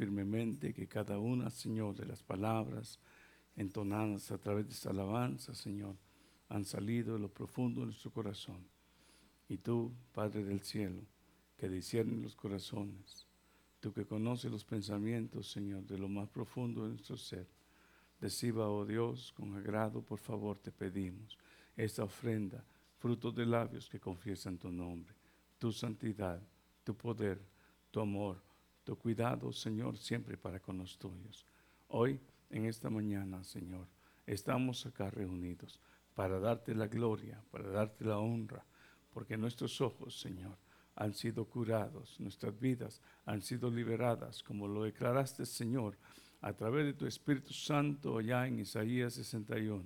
firmemente que cada una, Señor, de las palabras entonadas a través de esta alabanza, Señor, han salido de lo profundo de nuestro corazón. Y tú, Padre del cielo, que disciernes los corazones, tú que conoces los pensamientos, Señor, de lo más profundo de nuestro ser, reciba, oh Dios, con agrado, por favor, te pedimos, esta ofrenda, fruto de labios que confiesan tu nombre, tu santidad, tu poder, tu amor, tu cuidado, Señor, siempre para con los tuyos. Hoy, en esta mañana, Señor, estamos acá reunidos para darte la gloria, para darte la honra, porque nuestros ojos, Señor, han sido curados, nuestras vidas han sido liberadas, como lo declaraste, Señor, a través de tu Espíritu Santo allá en Isaías 61.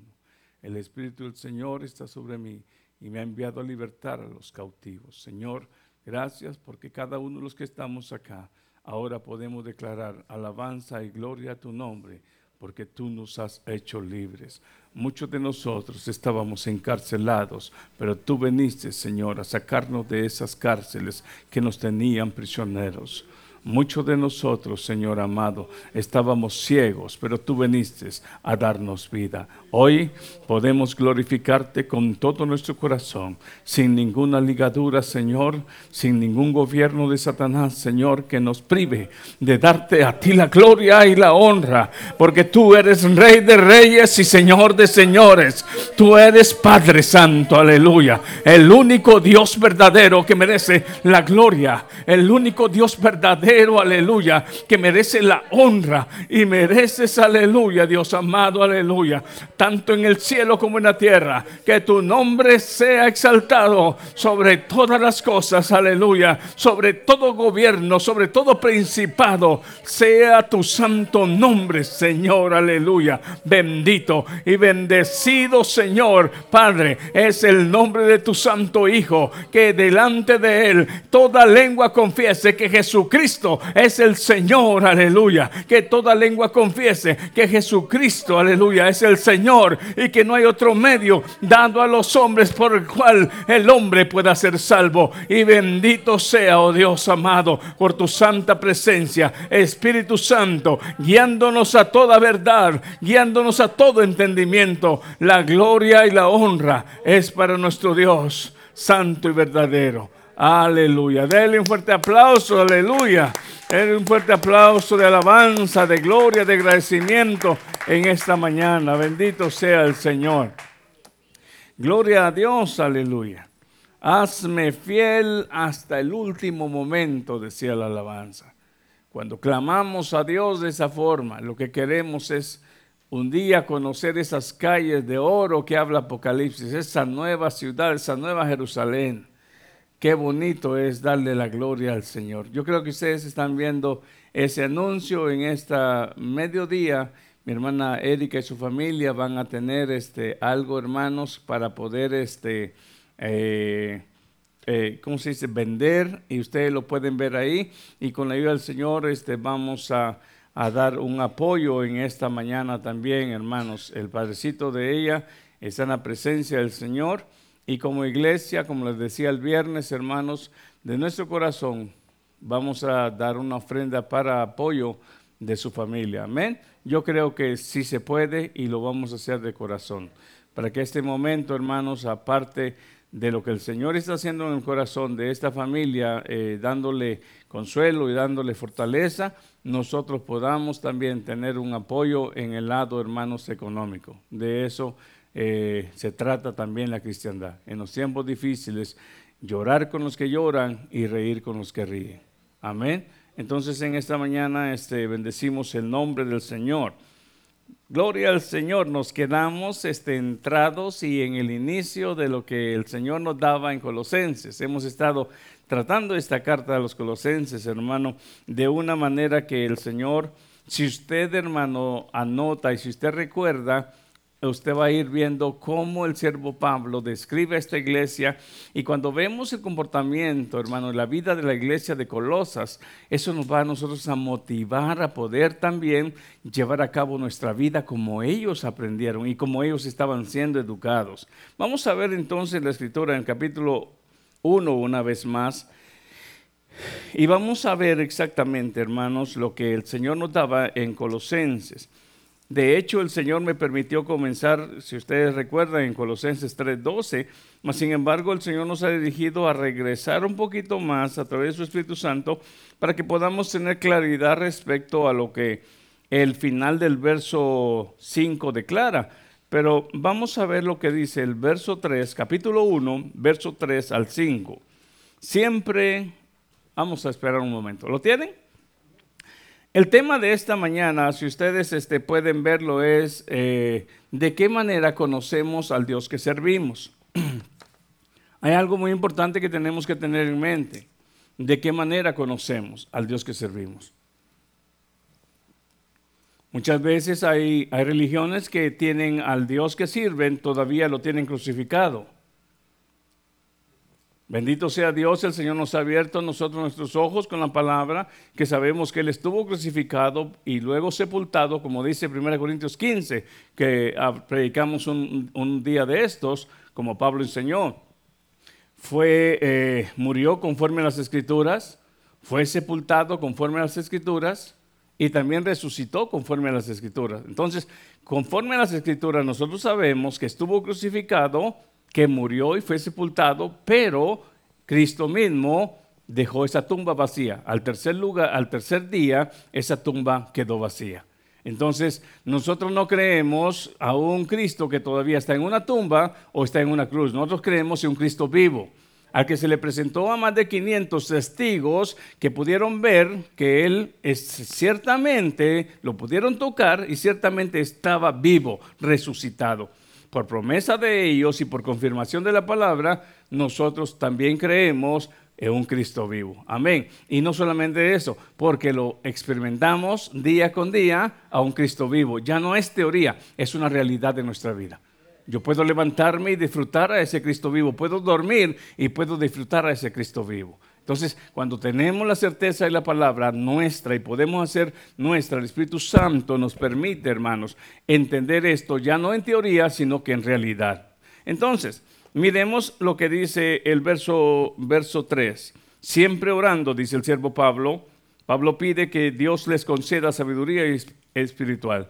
El Espíritu del Señor está sobre mí y me ha enviado a libertar a los cautivos. Señor, gracias porque cada uno de los que estamos acá, ahora podemos declarar alabanza y gloria a tu nombre, porque tú nos has hecho libres. Muchos de nosotros estábamos encarcelados, pero tú veniste, Señor, a sacarnos de esas cárceles que nos tenían prisioneros. Muchos de nosotros, Señor amado, estábamos ciegos, pero tú viniste a darnos vida. Hoy podemos glorificarte con todo nuestro corazón, sin ninguna ligadura, Señor, sin ningún gobierno de Satanás, Señor, que nos prive de darte a ti la gloria y la honra, porque tú eres Rey de reyes y Señor de señores. Tú eres Padre Santo, aleluya. El único Dios verdadero que merece la gloria, el único Dios verdadero aleluya, que merece la honra y mereces, aleluya, Dios amado, aleluya, tanto en el cielo como en la tierra, que tu nombre sea exaltado sobre todas las cosas, aleluya, sobre todo gobierno, sobre todo principado, sea tu santo nombre, Señor, aleluya, bendito y bendecido, Señor, Padre, es el nombre de tu santo Hijo, que delante de él toda lengua confiese que Jesucristo es el Señor, aleluya. Que toda lengua confiese que Jesucristo, aleluya, es el Señor y que no hay otro medio dado a los hombres por el cual el hombre pueda ser salvo. Y bendito sea, oh Dios amado, por tu santa presencia, Espíritu Santo, guiándonos a toda verdad, guiándonos a todo entendimiento. La gloria y la honra es para nuestro Dios, santo y verdadero. Aleluya. Denle un fuerte aplauso, aleluya. Denle un fuerte aplauso de alabanza, de gloria, de agradecimiento en esta mañana. Bendito sea el Señor. Gloria a Dios, aleluya. Hazme fiel hasta el último momento, decía la alabanza. Cuando clamamos a Dios de esa forma, lo que queremos es un día conocer esas calles de oro que habla Apocalipsis, esa nueva ciudad, esa nueva Jerusalén Qué bonito es darle la gloria al Señor. Yo creo que ustedes están viendo ese anuncio en esta mediodía. Mi hermana Erika y su familia van a tener este, algo, hermanos, para poder, este, eh, eh, ¿cómo se dice? Vender y ustedes lo pueden ver ahí. Y con la ayuda del Señor este, vamos a, a dar un apoyo en esta mañana también, hermanos. El padrecito de ella está en la presencia del Señor. Y como iglesia, como les decía el viernes, hermanos, de nuestro corazón vamos a dar una ofrenda para apoyo de su familia. Amén. Yo creo que sí se puede y lo vamos a hacer de corazón. Para que este momento, hermanos, aparte de lo que el Señor está haciendo en el corazón de esta familia, eh, dándole consuelo y dándole fortaleza, nosotros podamos también tener un apoyo en el lado, hermanos, económico. De eso eh, se trata también la cristiandad. En los tiempos difíciles, llorar con los que lloran y reír con los que ríen. Amén. Entonces en esta mañana este, bendecimos el nombre del Señor. Gloria al Señor, nos quedamos este, entrados y en el inicio de lo que el Señor nos daba en Colosenses. Hemos estado tratando esta carta a los Colosenses, hermano, de una manera que el Señor, si usted, hermano, anota y si usted recuerda, usted va a ir viendo cómo el siervo Pablo describe a esta iglesia y cuando vemos el comportamiento, hermano, la vida de la iglesia de Colosas, eso nos va a nosotros a motivar a poder también llevar a cabo nuestra vida como ellos aprendieron y como ellos estaban siendo educados. Vamos a ver entonces la escritura en el capítulo 1 una vez más. Y vamos a ver exactamente, hermanos, lo que el Señor nos daba en Colosenses. De hecho, el Señor me permitió comenzar, si ustedes recuerdan, en Colosenses 3:12, mas sin embargo el Señor nos ha dirigido a regresar un poquito más a través de su Espíritu Santo para que podamos tener claridad respecto a lo que el final del verso 5 declara. Pero vamos a ver lo que dice el verso 3, capítulo 1, verso 3 al 5. Siempre, vamos a esperar un momento, ¿lo tienen? El tema de esta mañana, si ustedes este, pueden verlo, es eh, de qué manera conocemos al Dios que servimos. Hay algo muy importante que tenemos que tener en mente. ¿De qué manera conocemos al Dios que servimos? Muchas veces hay, hay religiones que tienen al Dios que sirven, todavía lo tienen crucificado. Bendito sea Dios, el Señor nos ha abierto a nosotros nuestros ojos con la palabra, que sabemos que Él estuvo crucificado y luego sepultado, como dice 1 Corintios 15, que ah, predicamos un, día de estos, como Pablo enseñó. Fue, eh, murió conforme a las escrituras, fue sepultado conforme a las escrituras y también resucitó conforme a las escrituras. Entonces, conforme a las escrituras, nosotros sabemos que estuvo crucificado, que murió y fue sepultado, pero Cristo mismo dejó esa tumba vacía. Al tercer lugar, al tercer día, esa tumba quedó vacía. Entonces, nosotros no creemos a un Cristo que todavía está en una tumba o está en una cruz. Nosotros creemos en un Cristo vivo, al que se le presentó a más de 500 testigos que pudieron ver que Él es, ciertamente lo pudieron tocar y ciertamente estaba vivo, resucitado por promesa de ellos y por confirmación de la palabra, nosotros también creemos en un Cristo vivo. Amén. Y no solamente eso, porque lo experimentamos día con día a un Cristo vivo. Ya no es teoría, es una realidad de nuestra vida. Yo puedo levantarme y disfrutar a ese Cristo vivo. Puedo dormir y puedo disfrutar a ese Cristo vivo. Entonces, cuando tenemos la certeza de la palabra nuestra y podemos hacer nuestra, el Espíritu Santo nos permite, hermanos, entender esto ya no en teoría, sino que en realidad. Entonces, miremos lo que dice el verso, verso 3. Siempre orando, dice el siervo Pablo. Pablo pide que Dios les conceda sabiduría espiritual.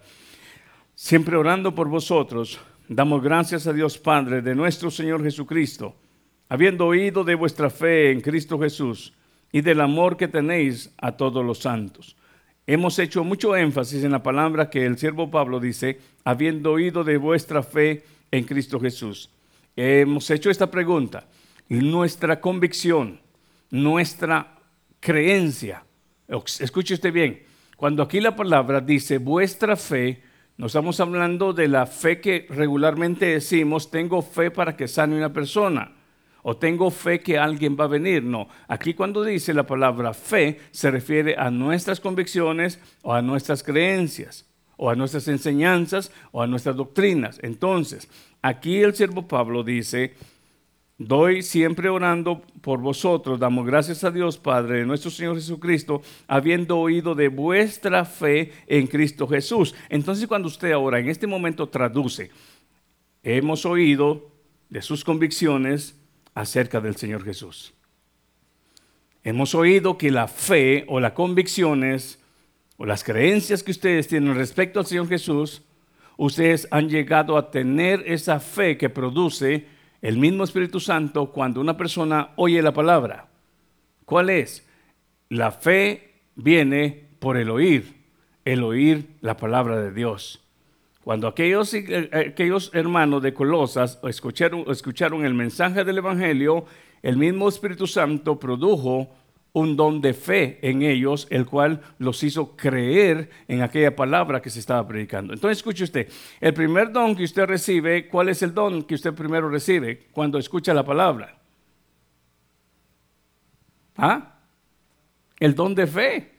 Siempre orando por vosotros, damos gracias a Dios Padre de nuestro Señor Jesucristo habiendo oído de vuestra fe en Cristo Jesús y del amor que tenéis a todos los santos. Hemos hecho mucho énfasis en la palabra que el siervo Pablo dice, habiendo oído de vuestra fe en Cristo Jesús. Hemos hecho esta pregunta. Nuestra convicción, nuestra creencia, escuche usted bien, cuando aquí la palabra dice vuestra fe, no estamos hablando de la fe que regularmente decimos, tengo fe para que sane una persona o tengo fe que alguien va a venir. No, aquí cuando dice la palabra fe se refiere a nuestras convicciones o a nuestras creencias o a nuestras enseñanzas o a nuestras doctrinas. Entonces, aquí el siervo Pablo dice, doy siempre orando por vosotros, damos gracias a Dios Padre de nuestro Señor Jesucristo, habiendo oído de vuestra fe en Cristo Jesús. Entonces, cuando usted ahora en este momento traduce, hemos oído de sus convicciones, acerca del Señor Jesús. Hemos oído que la fe o las convicciones o las creencias que ustedes tienen respecto al Señor Jesús, ustedes han llegado a tener esa fe que produce el mismo Espíritu Santo cuando una persona oye la palabra. ¿Cuál es? La fe viene por el oír, el oír la palabra de Dios. Cuando aquellos, eh, aquellos hermanos de Colosas escucharon, escucharon el mensaje del Evangelio, el mismo Espíritu Santo produjo un don de fe en ellos, el cual los hizo creer en aquella palabra que se estaba predicando. Entonces, escuche usted, el primer don que usted recibe, ¿cuál es el don que usted primero recibe cuando escucha la palabra? ¿Ah? El don de fe.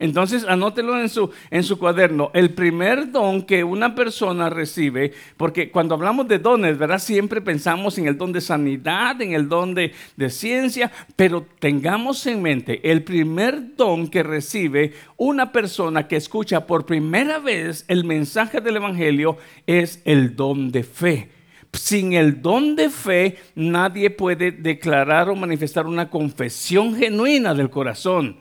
Entonces, anótelo en su, en su cuaderno. El primer don que una persona recibe, porque cuando hablamos de dones, ¿verdad? Siempre pensamos en el don de sanidad, en el don de, de ciencia, pero tengamos en mente, el primer don que recibe una persona que escucha por primera vez el mensaje del Evangelio es el don de fe. Sin el don de fe, nadie puede declarar o manifestar una confesión genuina del corazón.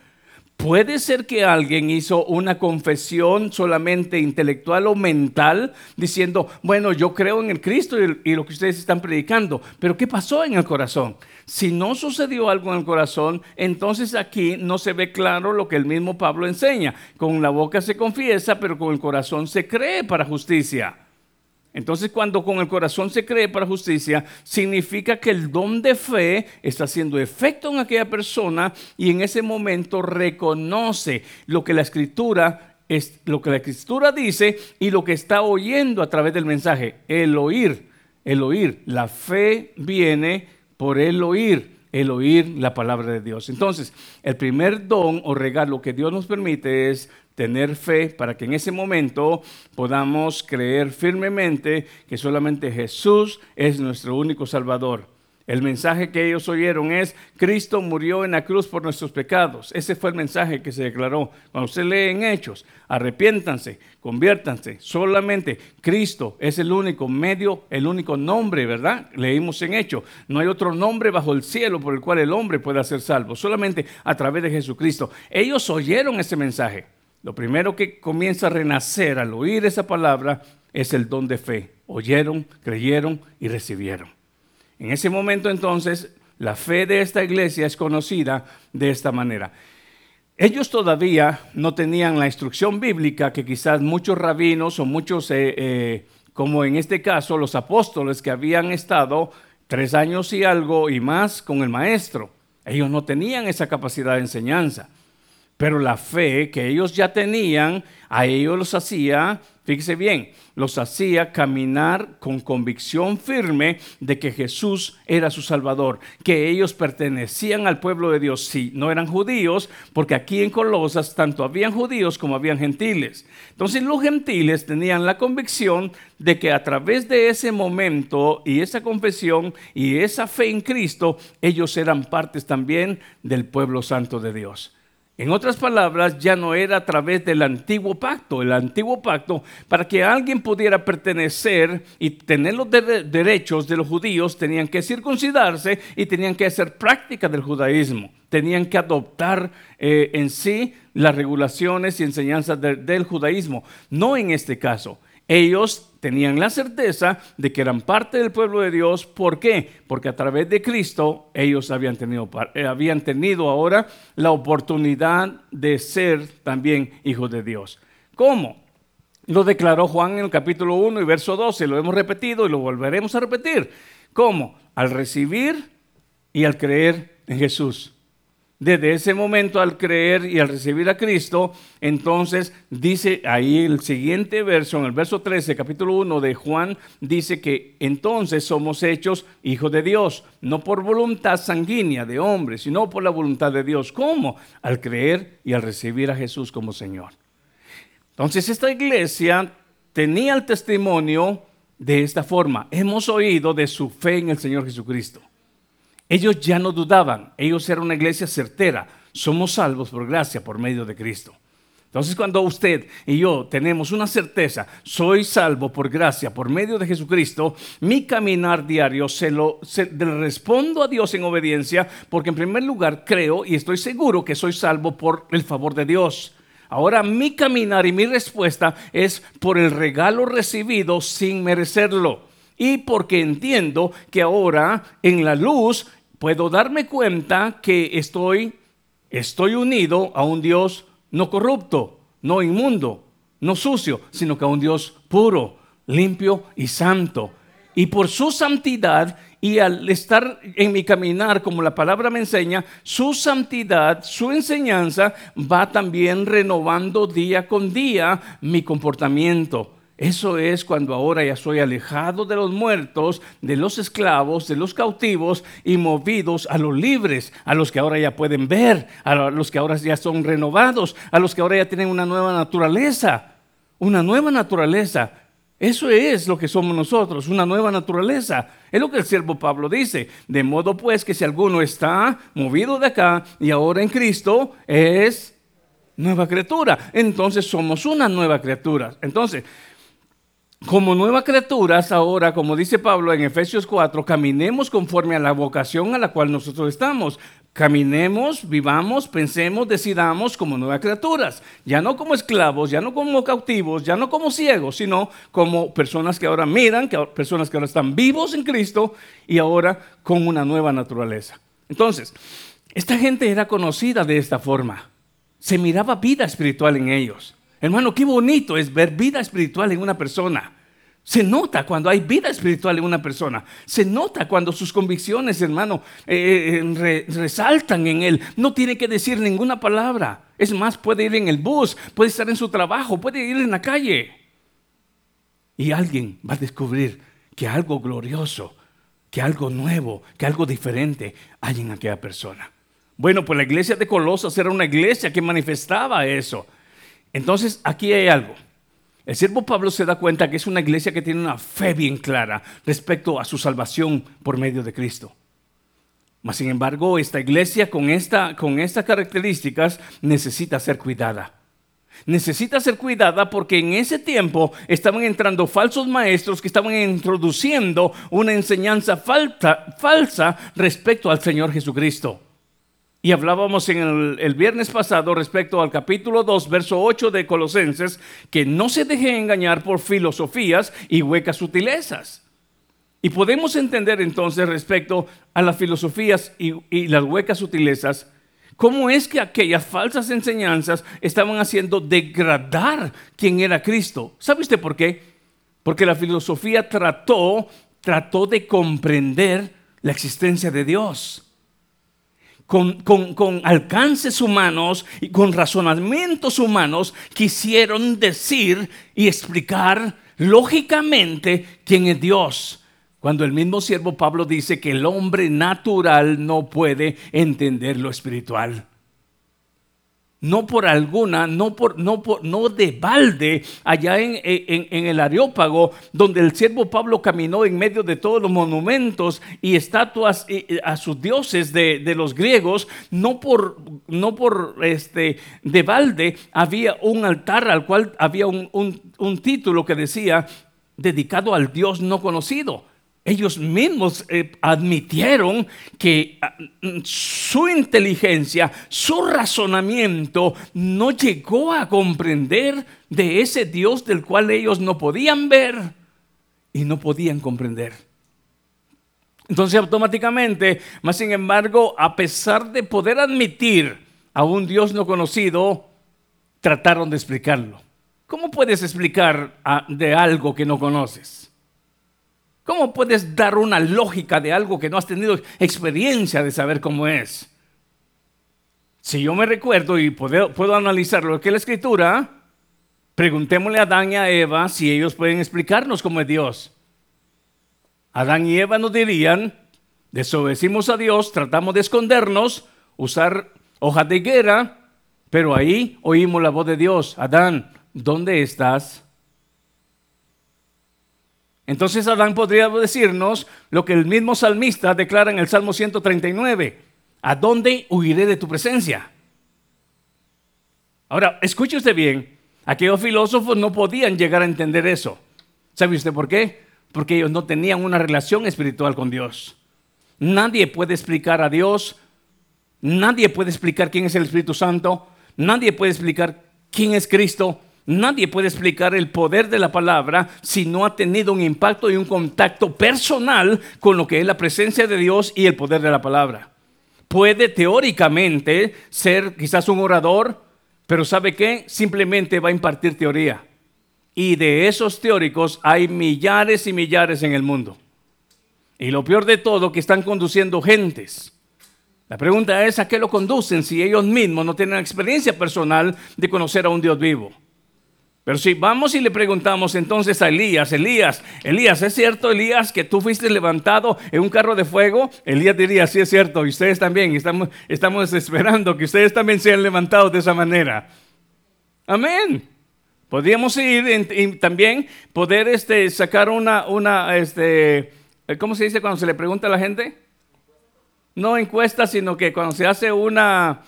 Puede ser que alguien hizo una confesión solamente intelectual o mental diciendo, bueno, yo creo en el Cristo y, lo que ustedes están predicando, pero ¿qué pasó en el corazón? Si no sucedió algo en el corazón, entonces aquí no se ve claro lo que el mismo Pablo enseña. Con la boca se confiesa, pero con el corazón se cree para justicia. Entonces cuando con el corazón se cree para justicia, significa que el don de fe está haciendo efecto en aquella persona y en ese momento reconoce lo que la escritura es lo que la escritura dice y lo que está oyendo a través del mensaje, el oír, el oír. La fe viene por el oír el oír la palabra de Dios. Entonces, el primer don o regalo que Dios nos permite es tener fe para que en ese momento podamos creer firmemente que solamente Jesús es nuestro único Salvador. El mensaje que ellos oyeron es, Cristo murió en la cruz por nuestros pecados. Ese fue el mensaje que se declaró. Cuando usted lee en Hechos, arrepiéntanse, conviértanse. Solamente Cristo es el único medio, el único nombre, ¿verdad? Leímos en Hechos. No hay otro nombre bajo el cielo por el cual el hombre pueda ser salvo. Solamente a través de Jesucristo. Ellos oyeron ese mensaje. Lo primero que comienza a renacer al oír esa palabra es el don de fe. Oyeron, creyeron y recibieron. En ese momento entonces, la fe de esta iglesia es conocida de esta manera. Ellos todavía no tenían la instrucción bíblica que quizás muchos rabinos o muchos, eh, eh, como en este caso los apóstoles que habían estado tres años y algo y más con el maestro. Ellos no tenían esa capacidad de enseñanza. Pero la fe que ellos ya tenían, a ellos los hacía, fíjese bien, los hacía caminar con convicción firme de que Jesús era su Salvador, que ellos pertenecían al pueblo de Dios, sí, no eran judíos, porque aquí en Colosas tanto habían judíos como habían gentiles. Entonces los gentiles tenían la convicción de que a través de ese momento y esa confesión y esa fe en Cristo, ellos eran partes también del pueblo santo de Dios. En otras palabras, ya no era a través del antiguo pacto. El antiguo pacto, para que alguien pudiera pertenecer y tener los derechos de los judíos, tenían que circuncidarse y tenían que hacer práctica del judaísmo. Tenían que adoptar eh, en sí las regulaciones y enseñanzas del judaísmo. No en este caso. Ellos tenían la certeza de que eran parte del pueblo de Dios. ¿Por qué? Porque a través de Cristo ellos habían tenido, eh, habían tenido ahora la oportunidad de ser también hijos de Dios. ¿Cómo? Lo declaró Juan en el capítulo 1 y verso 12. Lo hemos repetido y lo volveremos a repetir. ¿Cómo? Al recibir y al creer en Jesús. Desde ese momento al creer y al recibir a Cristo, entonces dice ahí el siguiente verso, en el verso 13, capítulo 1 de Juan, dice que entonces somos hechos hijos de Dios, no por voluntad sanguínea de hombre, sino por la voluntad de Dios. ¿Cómo? Al creer y al recibir a Jesús como Señor. Entonces esta iglesia tenía el testimonio de esta forma. Hemos oído de su fe en el Señor Jesucristo. Ellos ya no dudaban, ellos eran una iglesia certera. Somos salvos por gracia, por medio de Cristo. Entonces cuando usted y yo tenemos una certeza, soy salvo por gracia, por medio de Jesucristo, mi caminar diario se lo respondo a Dios en obediencia, porque en primer lugar creo y estoy seguro que soy salvo por el favor de Dios. Ahora mi caminar y mi respuesta es por el regalo recibido sin merecerlo. Y porque entiendo que ahora en la luz puedo darme cuenta que estoy, estoy unido a un Dios no corrupto, no inmundo, no sucio, sino que a un Dios puro, limpio y santo. Y por su santidad y al estar en mi caminar, como la palabra me enseña, su santidad, su enseñanza va también renovando día con día mi comportamiento. Eso es cuando ahora ya soy alejado de los muertos, de los esclavos, de los cautivos y movidos a los libres, a los que ahora ya pueden ver, a los que ahora ya son renovados, a los que ahora ya tienen una nueva naturaleza, una nueva naturaleza. Eso es lo que somos nosotros, una nueva naturaleza. Es lo que el siervo Pablo dice. De modo pues que si alguno está movido de acá y ahora en Cristo es nueva criatura, entonces somos una nueva criatura. Entonces, como nuevas criaturas, ahora, como dice Pablo en Efesios 4, caminemos conforme a la vocación a la cual nosotros estamos. Caminemos, vivamos, pensemos, decidamos como nuevas criaturas. Ya no como esclavos, ya no como cautivos, ya no como ciegos, sino como personas que ahora miran, que, personas que ahora están vivos en Cristo y ahora con una nueva naturaleza. Entonces, esta gente era conocida de esta forma. Se miraba vida espiritual en ellos. Hermano, qué bonito es ver vida espiritual en una persona. Se nota cuando hay vida espiritual en una persona. Se nota cuando sus convicciones, hermano, eh, eh, resaltan en él. No tiene que decir ninguna palabra. Es más, puede ir en el bus, puede estar en su trabajo, puede ir en la calle. Y alguien va a descubrir que algo glorioso, que algo nuevo, que algo diferente hay en aquella persona. Bueno, pues la iglesia de Colosas era una iglesia que manifestaba eso. Entonces, aquí hay algo. El siervo Pablo se da cuenta que es una iglesia que tiene una fe bien clara respecto a su salvación por medio de Cristo. Mas, sin embargo, esta iglesia con, esta, con estas características necesita ser cuidada. Necesita ser cuidada porque en ese tiempo estaban entrando falsos maestros que estaban introduciendo una enseñanza falsa respecto al Señor Jesucristo. Y hablábamos en el, viernes pasado respecto al capítulo 2, verso 8 de Colosenses, que no se deje engañar por filosofías y huecas sutilezas. Y podemos entender entonces respecto a las filosofías y, y las huecas sutilezas, cómo es que aquellas falsas enseñanzas estaban haciendo degradar quién era Cristo. ¿Sabe usted por qué? Porque la filosofía trató, trató de comprender la existencia de Dios con, alcances humanos y con razonamientos humanos, quisieron decir y explicar lógicamente quién es Dios. Cuando el mismo siervo Pablo dice que el hombre natural no puede entender lo espiritual no por alguna, no, por, no, por, no de balde, allá en, el Areópago, donde el siervo Pablo caminó en medio de todos los monumentos y estatuas a sus dioses de, los griegos, no por, no por este, de balde había un altar al cual había un, un título que decía dedicado al Dios no conocido ellos mismos eh, admitieron que ah, su inteligencia, su razonamiento no llegó a comprender de ese Dios del cual ellos no podían ver y no podían comprender. Entonces automáticamente, más sin embargo, a pesar de poder admitir a un Dios no conocido, trataron de explicarlo. ¿Cómo puedes explicar ah, de algo que no conoces? ¿Cómo puedes dar una lógica de algo que no has tenido experiencia de saber cómo es? Si yo me recuerdo y puedo, puedo analizar lo que es la escritura, preguntémosle a Adán y a Eva si ellos pueden explicarnos cómo es Dios. Adán y Eva nos dirían, desobedecimos a Dios, tratamos de escondernos, usar hojas de higuera, pero ahí oímos la voz de Dios. Adán, ¿dónde estás? Entonces Adán podría decirnos lo que el mismo salmista declara en el Salmo 139. ¿A dónde huiré de tu presencia? Ahora, escuche usted bien. Aquellos filósofos no podían llegar a entender eso. ¿Sabe usted por qué? Porque ellos no tenían una relación espiritual con Dios. Nadie puede explicar a Dios. Nadie puede explicar quién es el Espíritu Santo. Nadie puede explicar quién es Cristo Nadie puede explicar el poder de la palabra si no ha tenido un impacto y un contacto personal con lo que es la presencia de Dios y el poder de la palabra. Puede teóricamente ser quizás un orador, pero ¿sabe qué? Simplemente va a impartir teoría. Y de esos teóricos hay millares y millares en el mundo. Y lo peor de todo, que están conduciendo gentes. La pregunta es, ¿a qué lo conducen si ellos mismos no tienen experiencia personal de conocer a un Dios vivo? Pero si vamos y le preguntamos entonces a Elías, Elías, Elías, ¿es cierto, Elías, que tú fuiste levantado en un carro de fuego? Elías diría, sí es cierto, y ustedes también, estamos, esperando que ustedes también sean levantados de esa manera. Amén. Podríamos ir y también poder este, sacar una, una, este, ¿cómo se dice cuando se le pregunta a la gente? No encuesta, sino que cuando se hace una,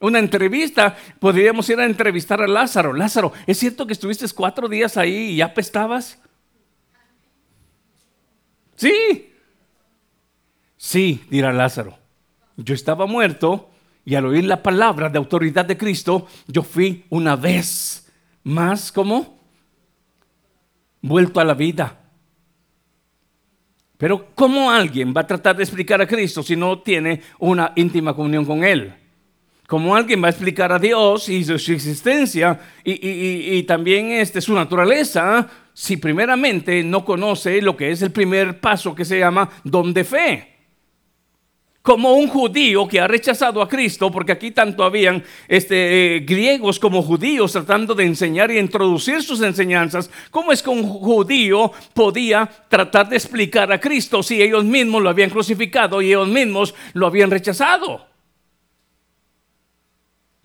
una entrevista, podríamos ir a entrevistar a Lázaro. Lázaro, ¿es cierto que estuviste cuatro días ahí y ya apestabas? Sí. Sí, dirá Lázaro. Yo estaba muerto y al oír la palabra de autoridad de Cristo, yo fui una vez más como vuelto a la vida. Pero ¿cómo alguien va a tratar de explicar a Cristo si no tiene una íntima comunión con Él? ¿Cómo alguien va a explicar a Dios y su, existencia y, también este, su naturaleza si primeramente no conoce lo que es el primer paso que se llama don de fe? como un judío que ha rechazado a Cristo, porque aquí tanto habían este, eh, griegos como judíos tratando de enseñar y introducir sus enseñanzas, ¿cómo es que un judío podía tratar de explicar a Cristo si ellos mismos lo habían crucificado y ellos mismos lo habían rechazado?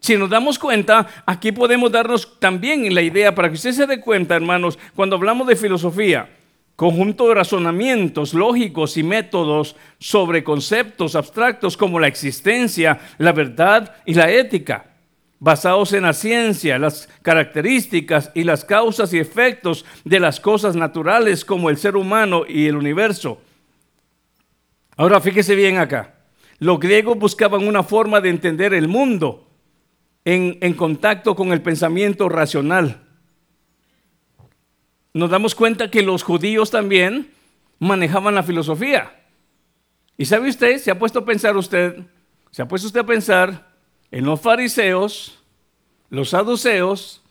Si nos damos cuenta, aquí podemos darnos también la idea, para que usted se dé cuenta, hermanos, cuando hablamos de filosofía, conjunto de razonamientos lógicos y métodos sobre conceptos abstractos como la existencia, la verdad y la ética, basados en la ciencia, las características y las causas y efectos de las cosas naturales como el ser humano y el universo. Ahora fíjese bien acá. Los griegos buscaban una forma de entender el mundo en, contacto con el pensamiento racional nos damos cuenta que los judíos también manejaban la filosofía. Y sabe usted, se ha puesto a pensar usted, se ha puesto usted a pensar en los fariseos, los saduceos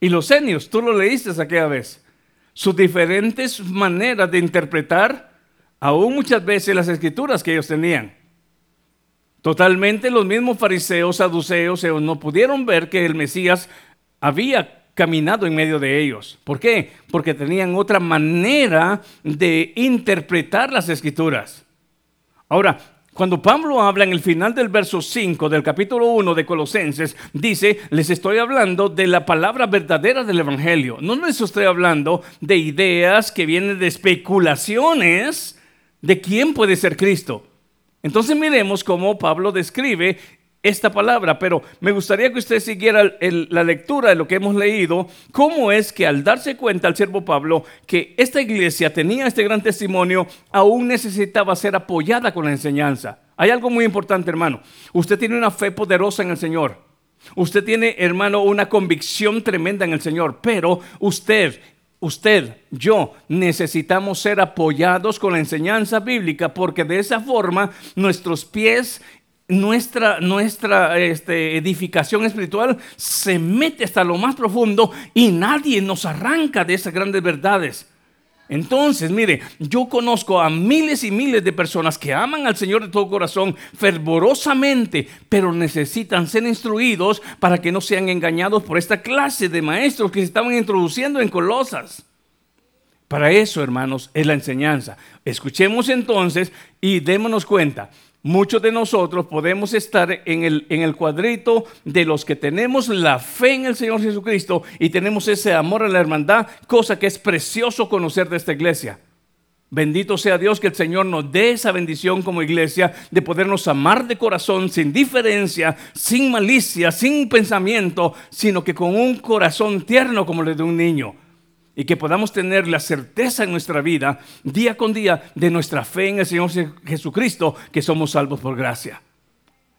y los senios. Tú lo leíste aquella vez. Sus diferentes maneras de interpretar aún muchas veces las escrituras que ellos tenían. Totalmente los mismos fariseos, saduceos, no pudieron ver que el Mesías había caminado en medio de ellos. ¿Por qué? Porque tenían otra manera de interpretar las escrituras. Ahora, cuando Pablo habla en el final del verso 5 del capítulo 1 de Colosenses, dice, les estoy hablando de la palabra verdadera del Evangelio. No les estoy hablando de ideas que vienen de especulaciones de quién puede ser Cristo. Entonces miremos cómo Pablo describe esta palabra, pero me gustaría que usted siguiera la lectura de lo que hemos leído, cómo es que al darse cuenta al siervo Pablo que esta iglesia tenía este gran testimonio, aún necesitaba ser apoyada con la enseñanza. Hay algo muy importante, hermano. Usted tiene una fe poderosa en el Señor. Usted tiene, hermano, una convicción tremenda en el Señor, pero usted usted, yo, necesitamos ser apoyados con la enseñanza bíblica porque de esa forma nuestros pies nuestra, nuestra este, edificación espiritual se mete hasta lo más profundo y nadie nos arranca de esas grandes verdades. Entonces, mire, yo conozco a miles y miles de personas que aman al Señor de todo corazón fervorosamente, pero necesitan ser instruidos para que no sean engañados por esta clase de maestros que se estaban introduciendo en Colosas. Para eso, hermanos, es la enseñanza. Escuchemos entonces y démonos cuenta Muchos de nosotros podemos estar en el, en el cuadrito de los que tenemos la fe en el Señor Jesucristo y tenemos ese amor a la hermandad, cosa que es precioso conocer de esta iglesia. Bendito sea Dios que el Señor nos dé esa bendición como iglesia de podernos amar de corazón, sin diferencia, sin malicia, sin pensamiento, sino que con un corazón tierno como el de un niño y que podamos tener la certeza en nuestra vida, día con día, de nuestra fe en el Señor Jesucristo, que somos salvos por gracia.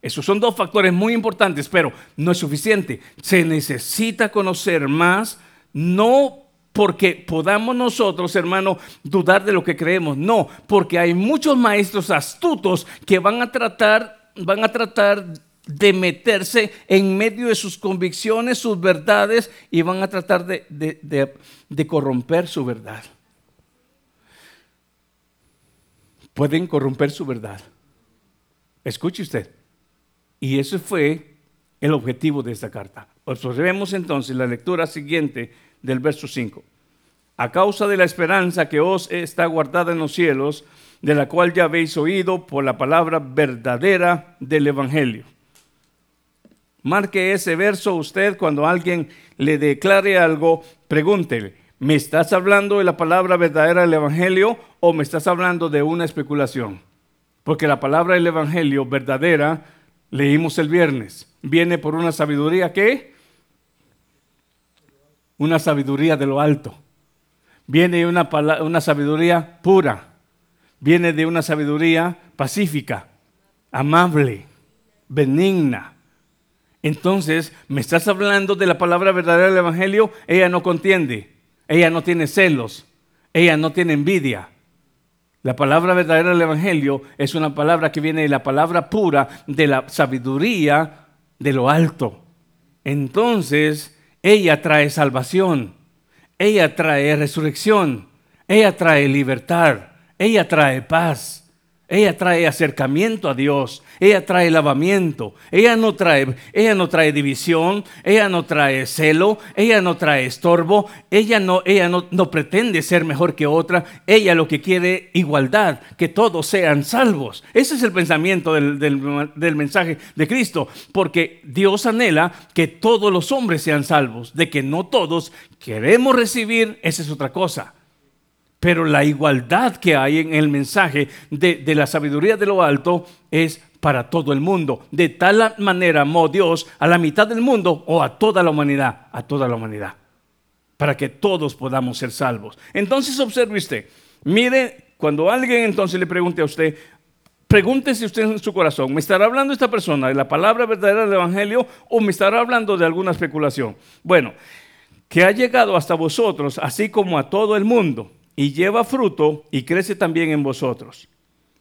Esos son dos factores muy importantes, pero no es suficiente. Se necesita conocer más, no porque podamos nosotros, hermano, dudar de lo que creemos, no, porque hay muchos maestros astutos que van a tratar, van a tratar de meterse en medio de sus convicciones, sus verdades, y van a tratar de, corromper su verdad. Pueden corromper su verdad. Escuche usted. Y ese fue el objetivo de esta carta. Observemos entonces la lectura siguiente del verso 5. A causa de la esperanza que os está guardada en los cielos, de la cual ya habéis oído por la palabra verdadera del Evangelio Marque ese verso usted cuando alguien le declare algo, pregúntele, ¿me estás hablando de la palabra verdadera del Evangelio o me estás hablando de una especulación? Porque la palabra del Evangelio verdadera, leímos el viernes, viene por una sabiduría que una sabiduría de lo alto. Viene una, una sabiduría pura. viene de una sabiduría pacífica, amable, benigna. Entonces, me estás hablando de la palabra verdadera del Evangelio, ella no contiende, ella no tiene celos, ella no tiene envidia. La palabra verdadera del Evangelio es una palabra que viene de la palabra pura de la sabiduría de lo alto. Entonces, ella trae salvación, ella trae resurrección, ella trae libertad, ella trae paz. Ella trae acercamiento a Dios, ella trae lavamiento, ella no trae, ella no trae división, ella no trae celo, ella no trae estorbo, ella no, ella no, no pretende ser mejor que otra, ella lo que quiere igualdad, que todos sean salvos. Ese es el pensamiento del, del mensaje de Cristo, porque Dios anhela que todos los hombres sean salvos, de que no todos queremos recibir, esa es otra cosa. Pero la igualdad que hay en el mensaje de, la sabiduría de lo alto es para todo el mundo. De tal manera amó Dios a la mitad del mundo o a toda la humanidad, a toda la humanidad, para que todos podamos ser salvos. Entonces observe usted, mire, cuando alguien entonces le pregunte a usted, pregúntese usted en su corazón, ¿me estará hablando esta persona de la palabra verdadera del Evangelio o me estará hablando de alguna especulación? Bueno, que ha llegado hasta vosotros, así como a todo el mundo y lleva fruto y crece también en vosotros.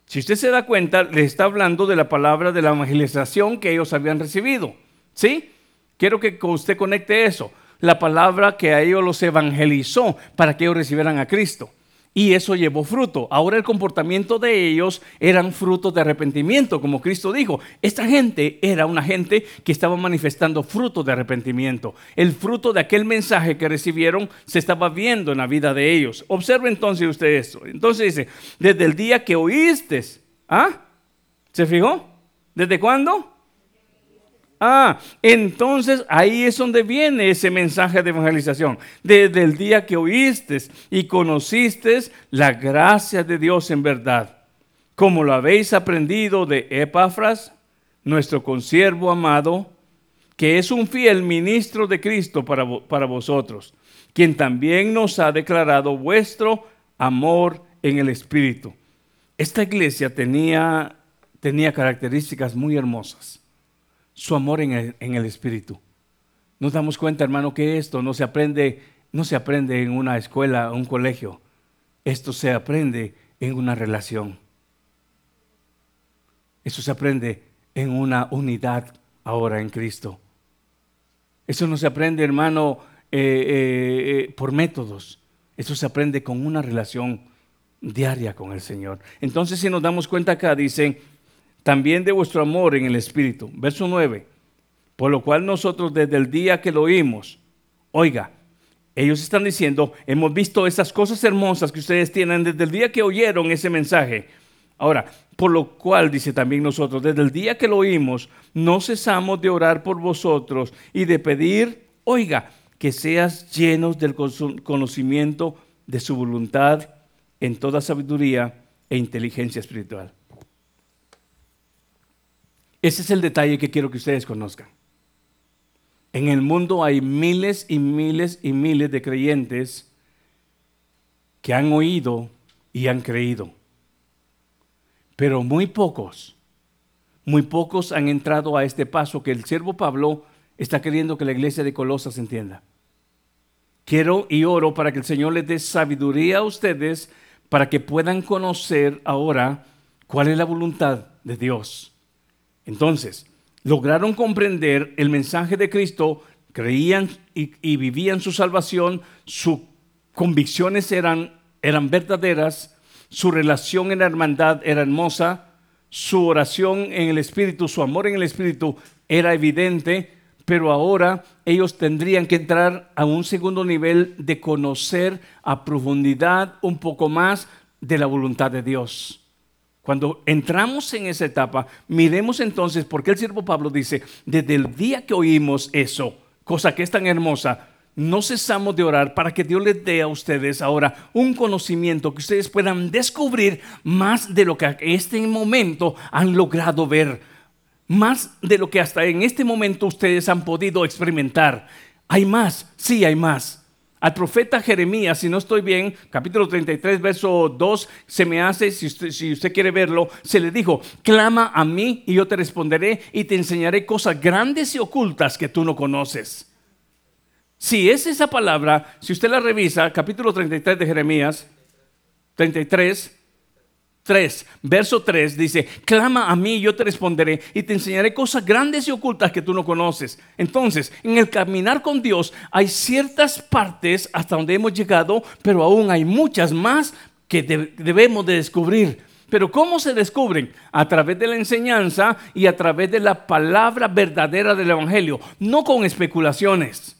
Si usted se da cuenta, le está hablando de la palabra de la evangelización que ellos habían recibido. ¿Sí? Quiero que usted conecte eso. La palabra que a ellos los evangelizó para que ellos recibieran a Cristo. Y eso llevó fruto. Ahora el comportamiento de ellos eran frutos de arrepentimiento, como Cristo dijo. Esta gente era una gente que estaba manifestando fruto de arrepentimiento. El fruto de aquel mensaje que recibieron se estaba viendo en la vida de ellos. Observe entonces usted esto. Entonces dice, desde el día que oíste, ¿ah? ¿Se fijó? ¿Desde cuándo? Ah, entonces ahí es donde viene ese mensaje de evangelización. Desde el día que oíste y conociste la gracia de Dios en verdad, como lo habéis aprendido de Epafras, nuestro consiervo amado, que es un fiel ministro de Cristo para, para vosotros, quien también nos ha declarado vuestro amor en el Espíritu. Esta iglesia tenía, tenía características muy hermosas su amor en el, Espíritu. Nos damos cuenta, hermano, que esto no se aprende, no se aprende en una escuela o un colegio. Esto se aprende en una relación. Eso se aprende en una unidad ahora en Cristo. Eso no se aprende, hermano, eh, eh, eh, por métodos. Eso se aprende con una relación diaria con el Señor. Entonces, si nos damos cuenta acá, dice, también de vuestro amor en el Espíritu. Verso 9. Por lo cual nosotros desde el día que lo oímos, oiga, ellos están diciendo, hemos visto esas cosas hermosas que ustedes tienen desde el día que oyeron ese mensaje. Ahora, por lo cual, dice también nosotros, desde el día que lo oímos, no cesamos de orar por vosotros y de pedir, oiga, que seas llenos del conocimiento de su voluntad en toda sabiduría e inteligencia espiritual. Ese es el detalle que quiero que ustedes conozcan. En el mundo hay miles y miles y miles de creyentes que han oído y han creído. Pero muy pocos, muy pocos han entrado a este paso que el siervo Pablo está queriendo que la iglesia de Colosas entienda. Quiero y oro para que el Señor les dé sabiduría a ustedes para que puedan conocer ahora cuál es la voluntad de Dios entonces, lograron comprender el mensaje de Cristo, creían y, vivían su salvación, sus convicciones eran, eran verdaderas, su relación en la hermandad era hermosa, su oración en el Espíritu, su amor en el Espíritu era evidente, pero ahora ellos tendrían que entrar a un segundo nivel de conocer a profundidad un poco más de la voluntad de Dios. Cuando entramos en esa etapa, miremos entonces por qué el siervo Pablo dice, desde el día que oímos eso, cosa que es tan hermosa, no cesamos de orar para que Dios les dé a ustedes ahora un conocimiento que ustedes puedan descubrir más de lo que en este momento han logrado ver, más de lo que hasta en este momento ustedes han podido experimentar. Hay más, sí hay más. Al profeta Jeremías, si no estoy bien, capítulo 33, verso 2, se me hace, si usted, si usted, quiere verlo, se le dijo, clama a mí y yo te responderé y te enseñaré cosas grandes y ocultas que tú no conoces. Si es esa palabra, si usted la revisa, capítulo 33 de Jeremías, 33, 3, verso 3 dice, clama a mí yo te responderé y te enseñaré cosas grandes y ocultas que tú no conoces. Entonces, en el caminar con Dios hay ciertas partes hasta donde hemos llegado, pero aún hay muchas más que debemos de descubrir. Pero ¿cómo se descubren? A través de la enseñanza y a través de la palabra verdadera del Evangelio, no con especulaciones.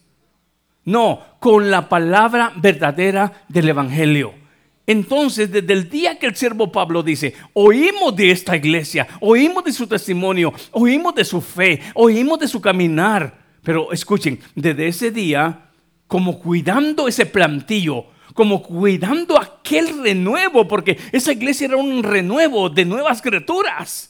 No, con la palabra verdadera del Evangelio. Entonces, desde el día que el siervo Pablo dice, oímos de esta iglesia, oímos de su testimonio, oímos de su fe, oímos de su caminar. Pero escuchen, desde ese día, como cuidando ese plantillo, como cuidando aquel renuevo, porque esa iglesia era un renuevo de nuevas criaturas,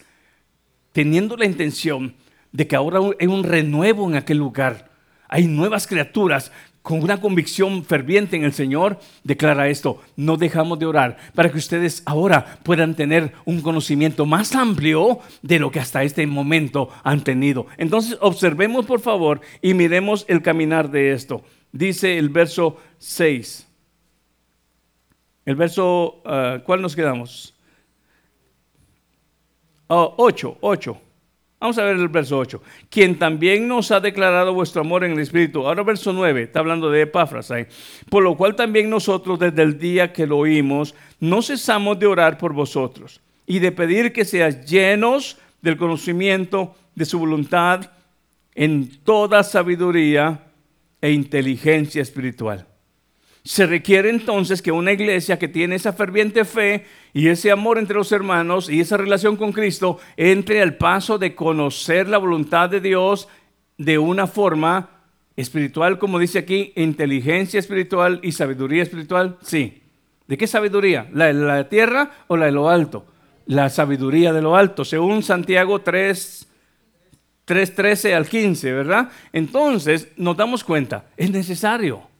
teniendo la intención de que ahora hay un renuevo en aquel lugar. Hay nuevas criaturas con una convicción ferviente en el Señor, declara esto, no dejamos de orar para que ustedes ahora puedan tener un conocimiento más amplio de lo que hasta este momento han tenido. Entonces observemos por favor y miremos el caminar de esto. Dice el verso 6. El verso, ah, ¿cuál nos quedamos? 8, 8. Vamos a ver el verso 8. Quien también nos ha declarado vuestro amor en el Espíritu. Ahora verso 9, está hablando de Epafras. Por lo cual también nosotros desde el día que lo oímos, no cesamos de orar por vosotros y de pedir que seas llenos del conocimiento de su voluntad en toda sabiduría e inteligencia espiritual se requiere entonces que una iglesia que tiene esa ferviente fe y ese amor entre los hermanos y esa relación con Cristo entre al paso de conocer la voluntad de Dios de una forma espiritual, como dice aquí, inteligencia espiritual y sabiduría espiritual. Sí. ¿De qué sabiduría? ¿La de la tierra o la de lo alto? La sabiduría de lo alto, según Santiago 3, 3 13 al 15, ¿verdad? Entonces nos damos cuenta, es necesario.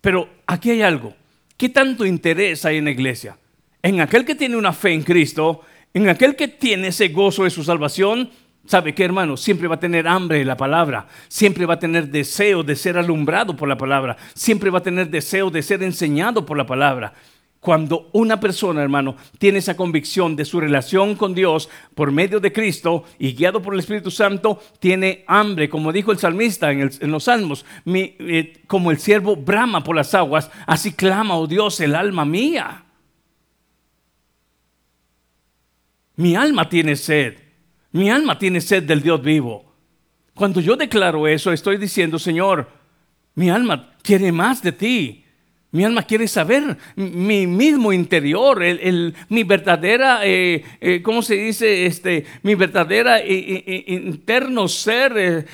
Pero aquí hay algo. ¿Qué tanto interés hay en la iglesia? En aquel que tiene una fe en Cristo, en aquel que tiene ese gozo de su salvación, ¿sabe qué hermano? Siempre va a tener hambre de la palabra, siempre va a tener deseo de ser alumbrado por la palabra, siempre va a tener deseo de ser enseñado por la palabra. Cuando una persona, hermano, tiene esa convicción de su relación con Dios por medio de Cristo y guiado por el Espíritu Santo, tiene hambre, como dijo el salmista en, los salmos, eh, como el siervo brama por las aguas, así clama, oh Dios, el alma mía. Mi alma tiene sed, mi alma tiene sed del Dios vivo. Cuando yo declaro eso, estoy diciendo, Señor, mi alma quiere más de ti. Mi alma quiere saber mi mismo interior, mi verdadera, eh, eh, ¿cómo se dice? Este, mi verdadera eh, interno ser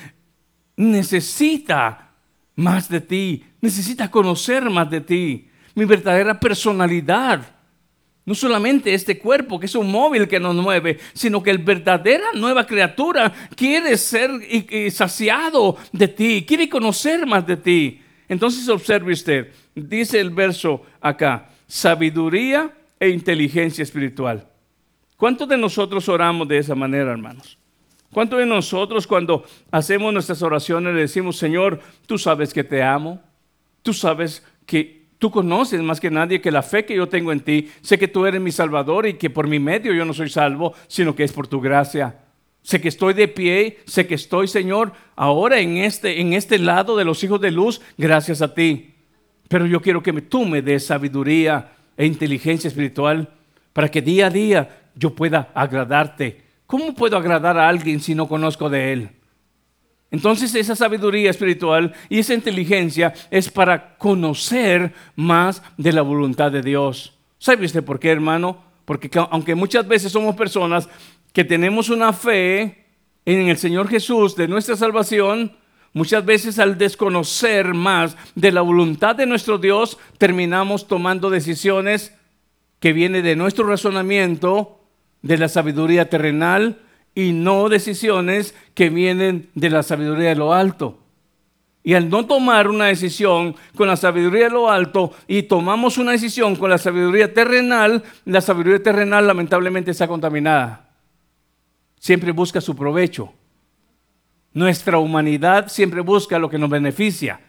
necesita más de ti, necesita conocer más de ti, mi verdadera personalidad. No solamente este cuerpo, que es un móvil que nos mueve, sino que el verdadera nueva criatura quiere ser saciado de ti, quiere conocer más de ti. Entonces observe usted, dice el verso acá, sabiduría e inteligencia espiritual. ¿Cuántos de nosotros oramos de esa manera, hermanos? ¿Cuántos de nosotros cuando hacemos nuestras oraciones le decimos, Señor, tú sabes que te amo, tú sabes que tú conoces más que nadie que la fe que yo tengo en ti, sé que tú eres mi Salvador y que por mi medio yo no soy salvo, sino que es por tu gracia. Sé que estoy de pie, sé que estoy, Señor, ahora en este, en este lado de los hijos de luz, gracias a ti. Pero yo quiero que tú me des sabiduría e inteligencia espiritual para que día a día yo pueda agradarte. ¿Cómo puedo agradar a alguien si no conozco de él? Entonces esa sabiduría espiritual y esa inteligencia es para conocer más de la voluntad de Dios. ¿Sabe usted por qué, hermano? Porque aunque muchas veces somos personas que tenemos una fe en el Señor Jesús de nuestra salvación, muchas veces al desconocer más de la voluntad de nuestro Dios, terminamos tomando decisiones que vienen de nuestro razonamiento, de la sabiduría terrenal, y no decisiones que vienen de la sabiduría de lo alto. Y al no tomar una decisión con la sabiduría de lo alto y tomamos una decisión con la sabiduría terrenal, la sabiduría terrenal lamentablemente está contaminada. Siempre busca su provecho. Nuestra humanidad siempre busca lo que nos beneficia.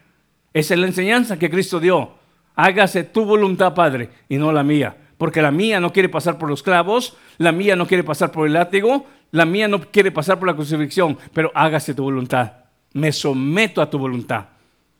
Esa es la enseñanza que Cristo dio. Hágase tu voluntad, Padre, y no la mía. Porque la mía no quiere pasar por los clavos, la mía no quiere pasar por el látigo, la mía no quiere pasar por la crucifixión, pero hágase tu voluntad. Me someto a tu voluntad.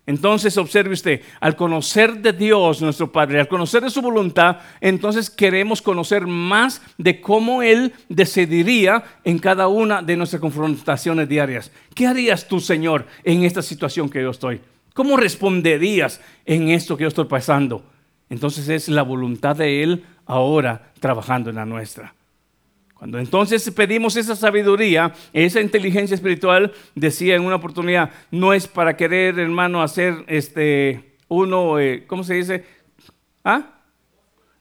Entonces observe usted, al conocer de Dios nuestro Padre, al conocer de su voluntad, entonces queremos conocer más de cómo Él decidiría en cada una de nuestras confrontaciones diarias. ¿Qué harías tú, Señor, en esta situación que yo estoy? ¿Cómo responderías en esto que yo estoy pasando? Entonces es la voluntad de Él ahora trabajando en la nuestra. Cuando entonces pedimos esa sabiduría, esa inteligencia espiritual, decía en una oportunidad, no es para querer, hermano, hacer este uno, eh, ¿cómo se dice? ¿Ah?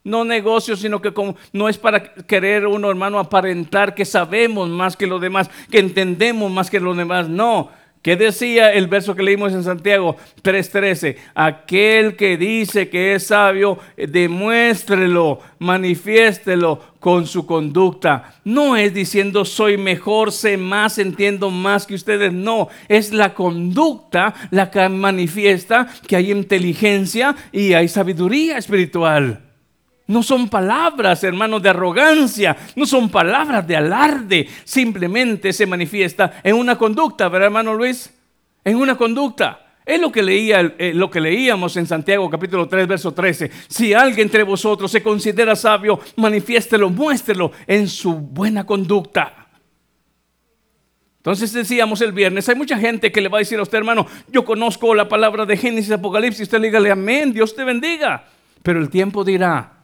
No negocio, sino que como, no es para querer uno, hermano, aparentar que sabemos más que los demás, que entendemos más que los demás. No, ¿Qué decía el verso que leímos en Santiago 3:13? Aquel que dice que es sabio, demuéstrelo, manifiéstelo con su conducta. No es diciendo soy mejor, sé más, entiendo más que ustedes. No, es la conducta la que manifiesta que hay inteligencia y hay sabiduría espiritual. No son palabras, hermanos, de arrogancia, no son palabras de alarde, simplemente se manifiesta en una conducta, ¿verdad, hermano Luis? En una conducta. Es lo que, leía, eh, lo que leíamos en Santiago capítulo 3, verso 13. Si alguien entre vosotros se considera sabio, manifiéstelo, muéstrelo en su buena conducta. Entonces decíamos el viernes, hay mucha gente que le va a decir a usted, hermano, yo conozco la palabra de Génesis, Apocalipsis, usted le dígale amén, Dios te bendiga. Pero el tiempo dirá,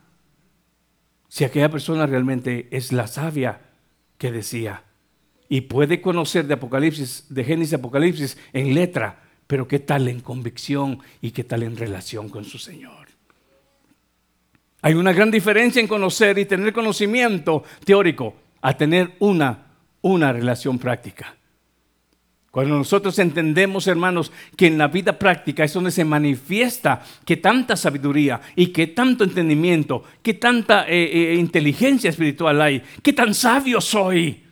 si aquella persona realmente es la sabia que decía y puede conocer de Apocalipsis, de Génesis Apocalipsis en letra, pero qué tal en convicción y qué tal en relación con su Señor. Hay una gran diferencia en conocer y tener conocimiento teórico a tener una, una relación práctica. Cuando nosotros entendemos, hermanos, que en la vida práctica es donde se manifiesta que tanta sabiduría y que tanto entendimiento, que tanta eh, eh, inteligencia espiritual hay, que tan sabio soy,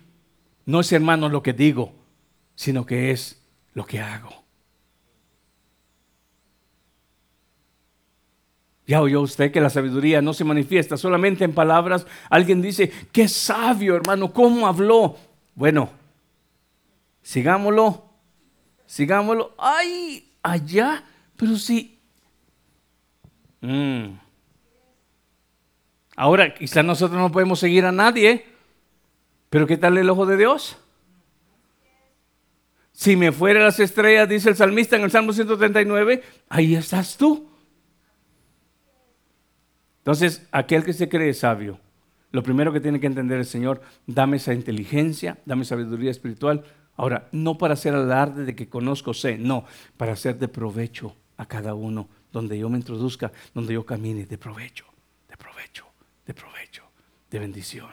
no es, hermano, lo que digo, sino que es lo que hago. Ya oyó usted que la sabiduría no se manifiesta solamente en palabras. Alguien dice, qué sabio, hermano, ¿cómo habló? Bueno, Sigámoslo. Sigámoslo. Ay, allá. Pero sí. Mm. Ahora, quizás nosotros no podemos seguir a nadie. Pero ¿qué tal el ojo de Dios? Si me fuera las estrellas, dice el salmista en el Salmo 139, ahí estás tú. Entonces, aquel que se cree sabio, lo primero que tiene que entender el Señor, dame esa inteligencia, dame sabiduría espiritual Ahora, no para hacer alarde de que conozco, sé, no, para hacer de provecho a cada uno, donde yo me introduzca, donde yo camine, de provecho, de provecho, de provecho, de bendición.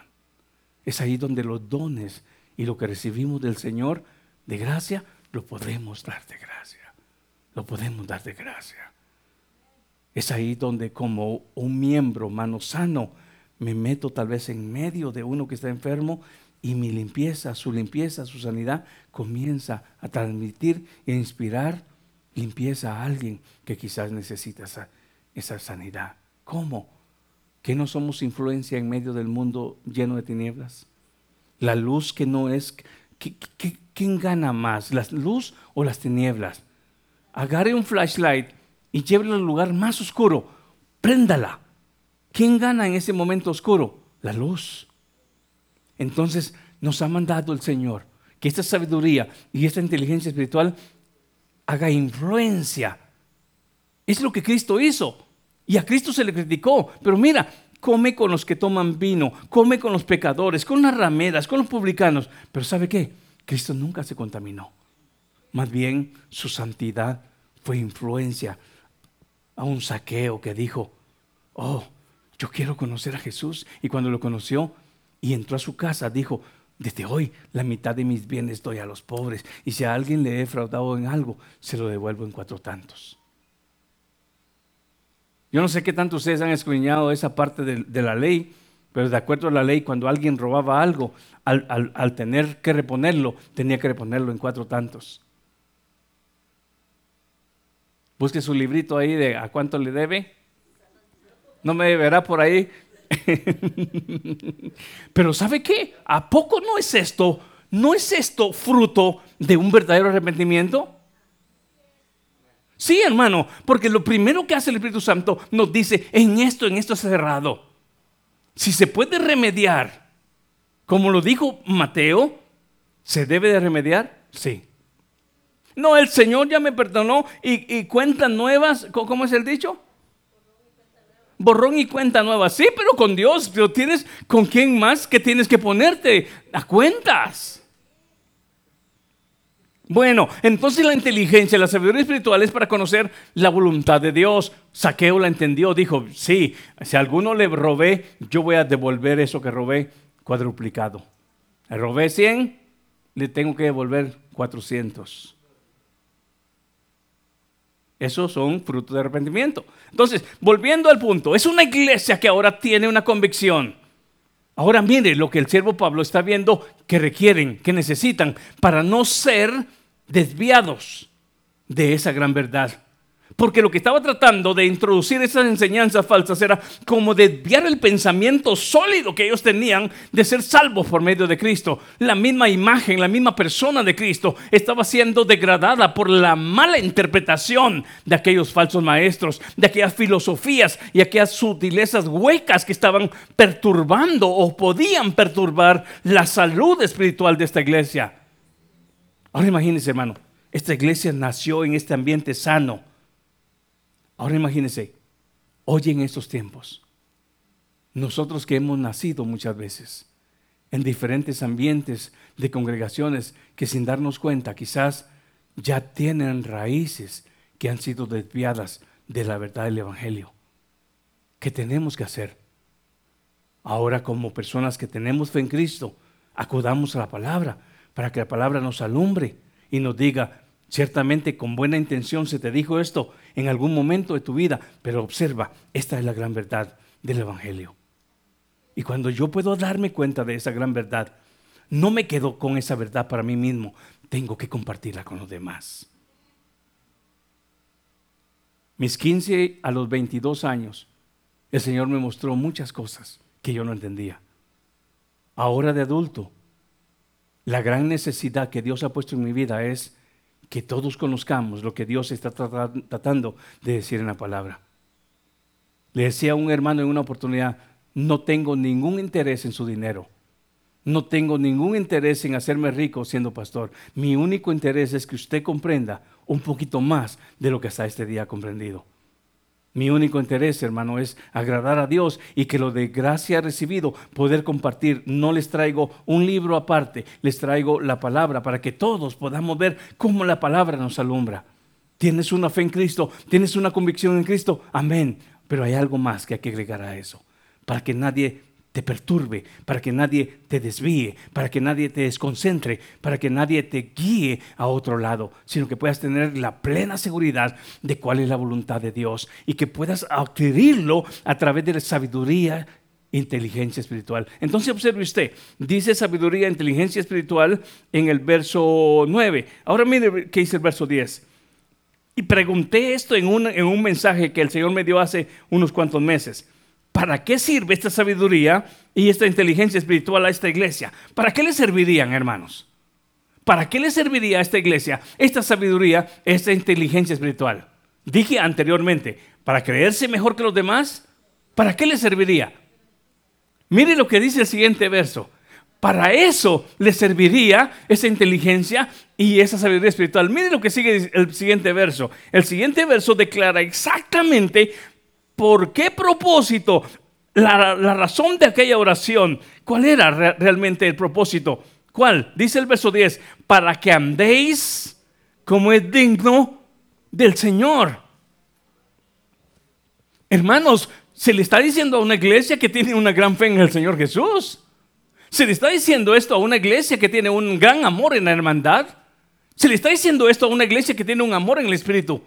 Es ahí donde los dones y lo que recibimos del Señor de gracia, lo podemos dar de gracia. Lo podemos dar de gracia. Es ahí donde como un miembro, mano sano, me meto tal vez en medio de uno que está enfermo y mi limpieza, su limpieza, su sanidad comienza a transmitir e inspirar limpieza a alguien que quizás necesita esa, esa sanidad. ¿Cómo? ¿Que no somos influencia en medio del mundo lleno de tinieblas? La luz que no es... quién gana más, la luz o las tinieblas? Agarre un flashlight y llévelo al lugar más oscuro. Préndala. ¿Quién gana en ese momento oscuro? La luz. Entonces nos ha mandado el Señor que esta sabiduría y esta inteligencia espiritual haga influencia. Es lo que Cristo hizo. Y a Cristo se le criticó. Pero mira, come con los que toman vino, come con los pecadores, con las rameras, con los publicanos. Pero ¿sabe qué? Cristo nunca se contaminó. Más bien su santidad fue influencia a un saqueo que dijo, oh, yo quiero conocer a Jesús. Y cuando lo conoció, y entró a su casa, dijo, desde hoy la mitad de mis bienes doy a los pobres. Y si a alguien le he defraudado en algo, se lo devuelvo en cuatro tantos. Yo no sé qué tanto ustedes han escudriñado esa parte de, la ley, pero de acuerdo a la ley, cuando alguien robaba algo, al, al tener que reponerlo, tenía que reponerlo en cuatro tantos. Busque su librito ahí de a cuánto le debe. No me verá por ahí. Pero ¿sabe qué? ¿A poco no es esto? ¿No es esto fruto de un verdadero arrepentimiento? Sí, hermano, porque lo primero que hace el Espíritu Santo nos dice, en esto, en esto es cerrado. Si se puede remediar, como lo dijo Mateo, ¿se debe de remediar? Sí. No, el Señor ya me perdonó y, cuentas nuevas, ¿cómo es el dicho? Borrón y cuenta nueva. Sí, pero con Dios, pero tienes con quién más que tienes que ponerte a cuentas. Bueno, entonces la inteligencia, la sabiduría espiritual es para conocer la voluntad de Dios. Saqueo la entendió, dijo, sí, si a alguno le robé, yo voy a devolver eso que robé cuadruplicado. Le robé 100, le tengo que devolver 400. Esos son frutos de arrepentimiento. Entonces, volviendo al punto, es una iglesia que ahora tiene una convicción. Ahora mire lo que el siervo Pablo está viendo que requieren, que necesitan para no ser desviados de esa gran verdad. Porque lo que estaba tratando de introducir esas enseñanzas falsas era como desviar el pensamiento sólido que ellos tenían de ser salvos por medio de Cristo. La misma imagen, la misma persona de Cristo estaba siendo degradada por la mala interpretación de aquellos falsos maestros, de aquellas filosofías y aquellas sutilezas huecas que estaban perturbando o podían perturbar la salud espiritual de esta iglesia. Ahora imagínense, hermano, esta iglesia nació en este ambiente sano Ahora imagínense, hoy en estos tiempos, nosotros que hemos nacido muchas veces en diferentes ambientes de congregaciones que sin darnos cuenta quizás ya tienen raíces que han sido desviadas de la verdad del Evangelio. ¿Qué tenemos que hacer? Ahora como personas que tenemos fe en Cristo, acudamos a la palabra para que la palabra nos alumbre y nos diga, Ciertamente con buena intención se te dijo esto en algún momento de tu vida, pero observa, esta es la gran verdad del Evangelio. Y cuando yo puedo darme cuenta de esa gran verdad, no me quedo con esa verdad para mí mismo, tengo que compartirla con los demás. Mis 15 a los 22 años, el Señor me mostró muchas cosas que yo no entendía. Ahora de adulto, la gran necesidad que Dios ha puesto en mi vida es que todos conozcamos lo que Dios está tratando de decir en la palabra. Le decía a un hermano en una oportunidad, no tengo ningún interés en su dinero. No tengo ningún interés en hacerme rico siendo pastor. Mi único interés es que usted comprenda un poquito más de lo que hasta este día ha comprendido. Mi único interés, hermano, es agradar a Dios y que lo de gracia recibido poder compartir. No les traigo un libro aparte, les traigo la palabra para que todos podamos ver cómo la palabra nos alumbra. ¿Tienes una fe en Cristo? ¿Tienes una convicción en Cristo? Amén. Pero hay algo más que hay que agregar a eso, para que nadie te perturbe, para que nadie te desvíe, para que nadie te desconcentre, para que nadie te guíe a otro lado, sino que puedas tener la plena seguridad de cuál es la voluntad de Dios y que puedas adquirirlo a través de la sabiduría inteligencia espiritual. Entonces observe usted, dice sabiduría, inteligencia espiritual en el verso 9. Ahora mire qué dice el verso 10. Y pregunté esto en un, en un mensaje que el Señor me dio hace unos cuantos meses. ¿Para qué sirve esta sabiduría y esta inteligencia espiritual a esta iglesia? ¿Para qué le servirían, hermanos? ¿Para qué le serviría a esta iglesia esta sabiduría, esta inteligencia espiritual? Dije anteriormente, ¿para creerse mejor que los demás? ¿Para qué le serviría? Mire lo que dice el siguiente verso. Para eso le serviría esa inteligencia y esa sabiduría espiritual. Mire lo que sigue el siguiente verso. El siguiente verso declara exactamente ¿Por qué propósito? La, razón de aquella oración. ¿Cuál era realmente el propósito? ¿Cuál? Dice el verso 10, para que andéis como es digno del Señor. Hermanos, se le está diciendo a una iglesia que tiene una gran fe en el Señor Jesús. ¿Se le está diciendo esto a una iglesia que tiene un gran amor en la hermandad? ¿Se le está diciendo esto a una iglesia que tiene un amor en el Espíritu?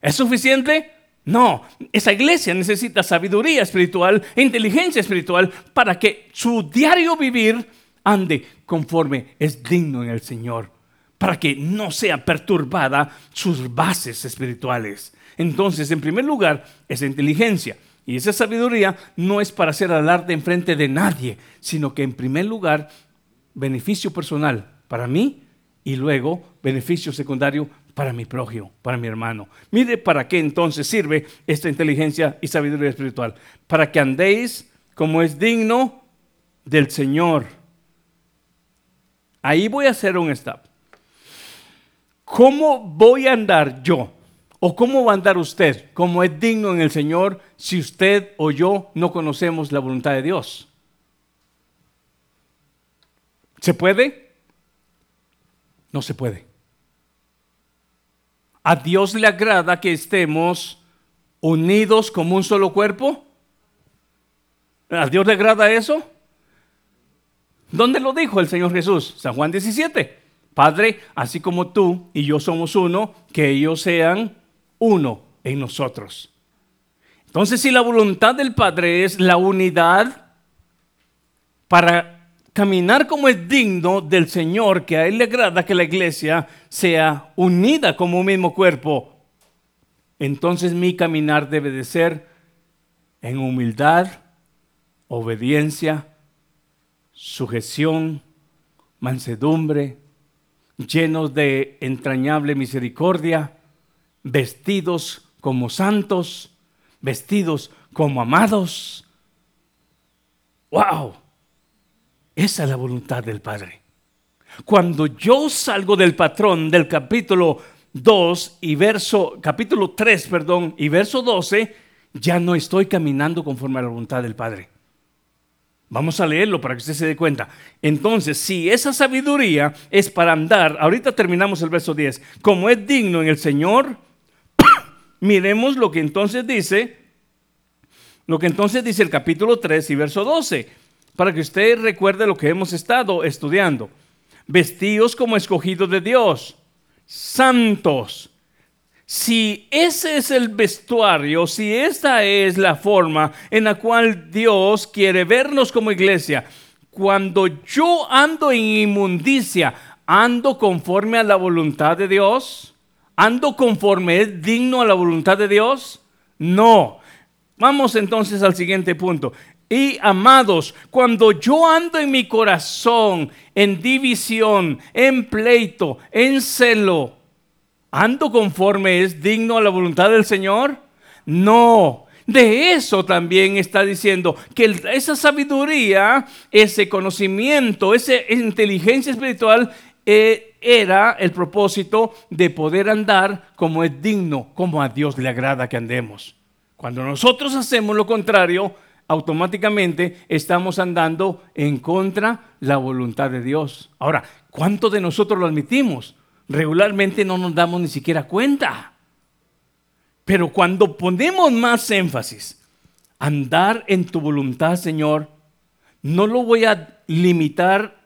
¿Es suficiente? No, esa iglesia necesita sabiduría espiritual inteligencia espiritual para que su diario vivir ande conforme es digno en el Señor, para que no sea perturbada sus bases espirituales. Entonces, en primer lugar, esa inteligencia y esa sabiduría no es para hacer alarde en frente de nadie, sino que en primer lugar, beneficio personal para mí y luego beneficio secundario para mi prójimo, para mi hermano. Mire para qué entonces sirve esta inteligencia y sabiduría espiritual. Para que andéis como es digno del Señor. Ahí voy a hacer un stop. ¿Cómo voy a andar yo? ¿O cómo va a andar usted como es digno en el Señor si usted o yo no conocemos la voluntad de Dios? ¿Se puede? No se puede. ¿A Dios le agrada que estemos unidos como un solo cuerpo? ¿A Dios le agrada eso? ¿Dónde lo dijo el Señor Jesús? San Juan 17. Padre, así como tú y yo somos uno, que ellos sean uno en nosotros. Entonces, si la voluntad del Padre es la unidad para caminar como es digno del Señor, que a Él le agrada que la iglesia sea unida como un mismo cuerpo, entonces mi caminar debe de ser en humildad, obediencia, sujeción, mansedumbre, llenos de entrañable misericordia, vestidos como santos, vestidos como amados. ¡Wow! Esa es la voluntad del Padre. Cuando yo salgo del patrón del capítulo 2 y verso, capítulo 3, perdón, y verso 12, ya no estoy caminando conforme a la voluntad del Padre. Vamos a leerlo para que usted se dé cuenta. Entonces, si esa sabiduría es para andar, ahorita terminamos el verso 10, como es digno en el Señor, miremos lo que entonces dice, lo que entonces dice el capítulo 3 y verso 12 para que usted recuerde lo que hemos estado estudiando. Vestidos como escogidos de Dios, santos. Si ese es el vestuario, si esta es la forma en la cual Dios quiere vernos como iglesia, cuando yo ando en inmundicia, ando conforme a la voluntad de Dios, ando conforme es digno a la voluntad de Dios, no. Vamos entonces al siguiente punto. Y amados, cuando yo ando en mi corazón en división, en pleito, en celo, ¿ando conforme es digno a la voluntad del Señor? No. De eso también está diciendo que esa sabiduría, ese conocimiento, esa inteligencia espiritual eh, era el propósito de poder andar como es digno, como a Dios le agrada que andemos. Cuando nosotros hacemos lo contrario, automáticamente estamos andando en contra la voluntad de Dios. Ahora, ¿cuántos de nosotros lo admitimos? Regularmente no nos damos ni siquiera cuenta. Pero cuando ponemos más énfasis, andar en tu voluntad, Señor, no lo voy a limitar